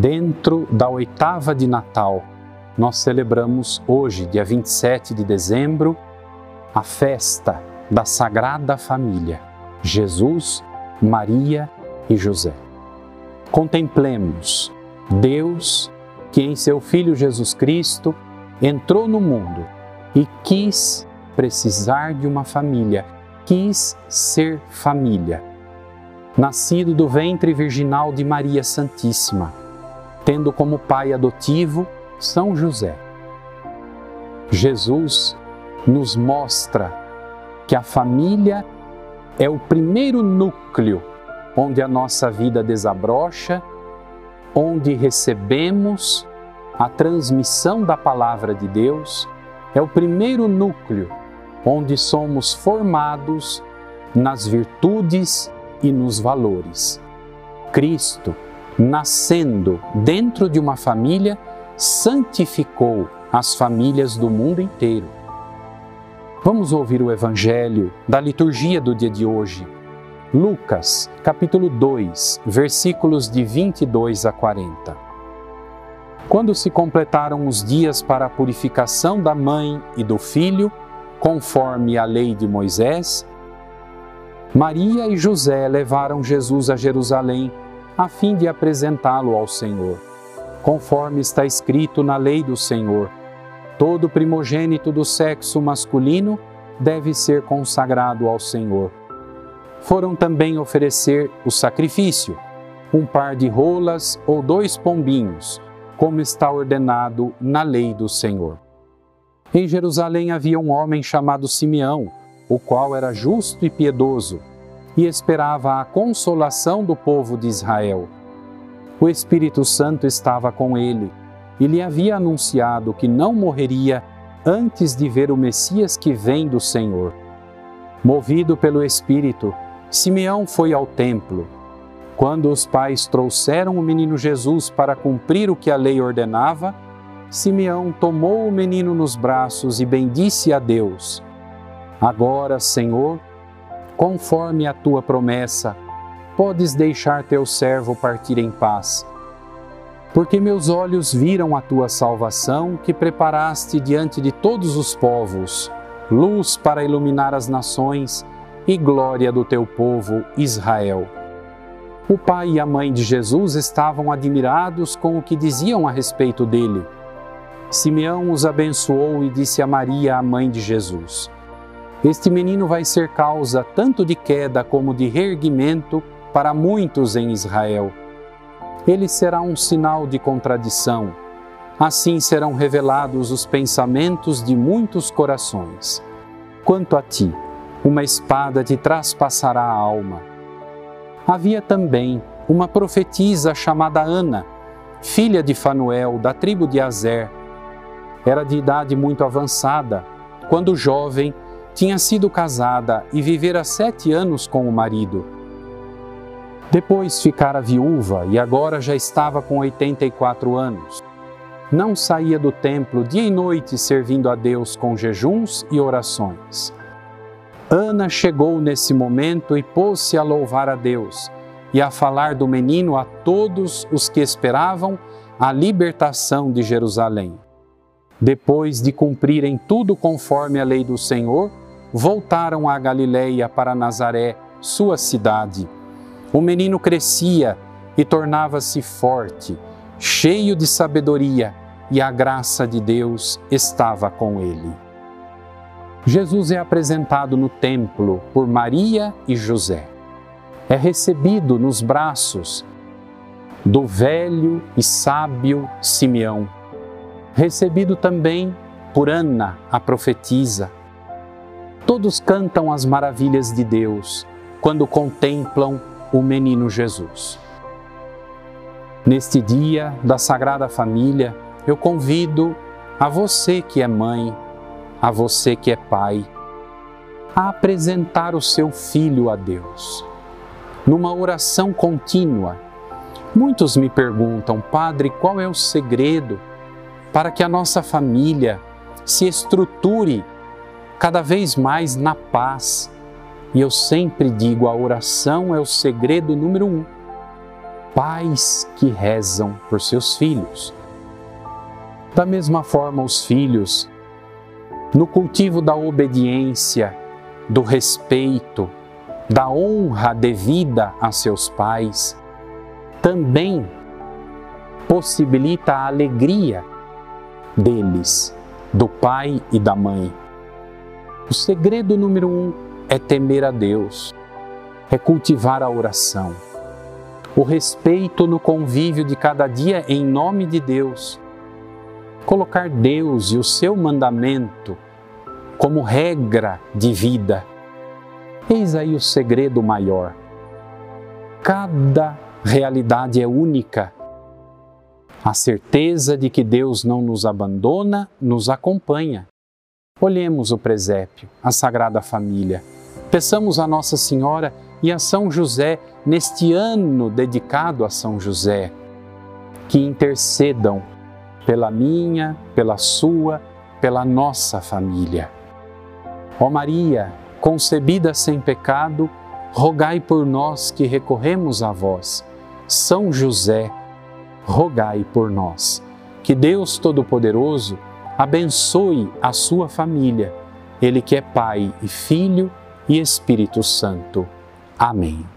Dentro da oitava de Natal, nós celebramos hoje, dia 27 de dezembro, a festa da Sagrada Família, Jesus, Maria e José. Contemplemos Deus que em seu Filho Jesus Cristo entrou no mundo e quis precisar de uma família, quis ser família. Nascido do ventre virginal de Maria Santíssima, tendo como pai adotivo São José. Jesus nos mostra que a família é o primeiro núcleo onde a nossa vida desabrocha, onde recebemos a transmissão da palavra de Deus, é o primeiro núcleo onde somos formados nas virtudes e nos valores. Cristo, nascendo dentro de uma família, santificou as famílias do mundo inteiro. Vamos ouvir o Evangelho da liturgia do dia de hoje. Lucas, capítulo 2, versículos de 22 a 40. Quando se completaram os dias para a purificação da mãe e do filho, conforme a lei de Moisés, Maria e José levaram Jesus a Jerusalém a fim de apresentá-lo ao Senhor. Conforme está escrito na lei do Senhor, todo primogênito do sexo masculino deve ser consagrado ao Senhor. Foram também oferecer o sacrifício, um par de rolas ou dois pombinhos, como está ordenado na lei do Senhor. Em Jerusalém havia um homem chamado Simeão, o qual era justo e piedoso e esperava a consolação do povo de Israel. O Espírito Santo estava com ele e lhe havia anunciado que não morreria antes de ver o Messias que vem do Senhor. Movido pelo Espírito, Simeão foi ao templo. Quando os pais trouxeram o menino Jesus para cumprir o que a lei ordenava, Simeão tomou o menino nos braços e bendisse a Deus. Agora, Senhor, conforme a tua promessa, podes deixar teu servo partir em paz. Porque meus olhos viram a tua salvação que preparaste diante de todos os povos, luz para iluminar as nações e glória do teu povo Israel. O pai e a mãe de Jesus estavam admirados com o que diziam a respeito dele. Simeão os abençoou e disse a Maria, a mãe de Jesus: este menino vai ser causa tanto de queda como de reerguimento para muitos em Israel. Ele será um sinal de contradição. Assim serão revelados os pensamentos de muitos corações. Quanto a ti, uma espada te traspassará a alma. Havia também uma profetisa chamada Ana, filha de Fanuel, da tribo de Azer. Era de idade muito avançada, quando jovem tinha sido casada e vivera sete anos com o marido. Depois ficara viúva e agora já estava com 84 anos. Não saía do templo dia e noite servindo a Deus com jejuns e orações. Ana chegou nesse momento e pôs-se a louvar a Deus e a falar do menino a todos os que esperavam a libertação de Jerusalém. Depois de cumprirem tudo conforme a lei do Senhor, voltaram a Galiléia para Nazaré, sua cidade. O menino crescia e tornava-se forte, cheio de sabedoria, e a graça de Deus estava com ele. Jesus é apresentado no templo por Maria e José. É recebido nos braços do velho e sábio Simeão. Recebido também por Ana, a profetisa Todos cantam as maravilhas de Deus quando contemplam o menino Jesus. Neste dia da Sagrada Família, eu convido a você que é mãe, a você que é pai, a apresentar o seu filho a Deus. Numa oração contínua, muitos me perguntam, Padre, qual é o segredo para que a nossa família se estruture cada vez mais na paz. E eu sempre digo: a oração é o segredo número um. pais que rezam por seus filhos. Da mesma forma, os filhos, no cultivo da obediência, do respeito, da honra devida a seus pais, também possibilita a alegria deles, do pai e da mãe. O segredo número um é temer a Deus, é cultivar a oração, o respeito no convívio de cada dia em nome de Deus, colocar Deus e o seu mandamento como regra de vida. Eis aí o segredo maior. Cada realidade é única. A certeza de que Deus não nos abandona nos acompanha. Olhemos o presépio, a Sagrada Família. Peçamos a Nossa Senhora e a São José, neste ano dedicado a São José, que intercedam pela minha, pela sua, pela nossa família. Ó Maria, concebida sem pecado, rogai por nós que recorremos a vós. São José, rogai por nós. Que Deus Todo-Poderoso abençoe a sua família, Ele que é Pai e Filho e Espírito Santo. Amém.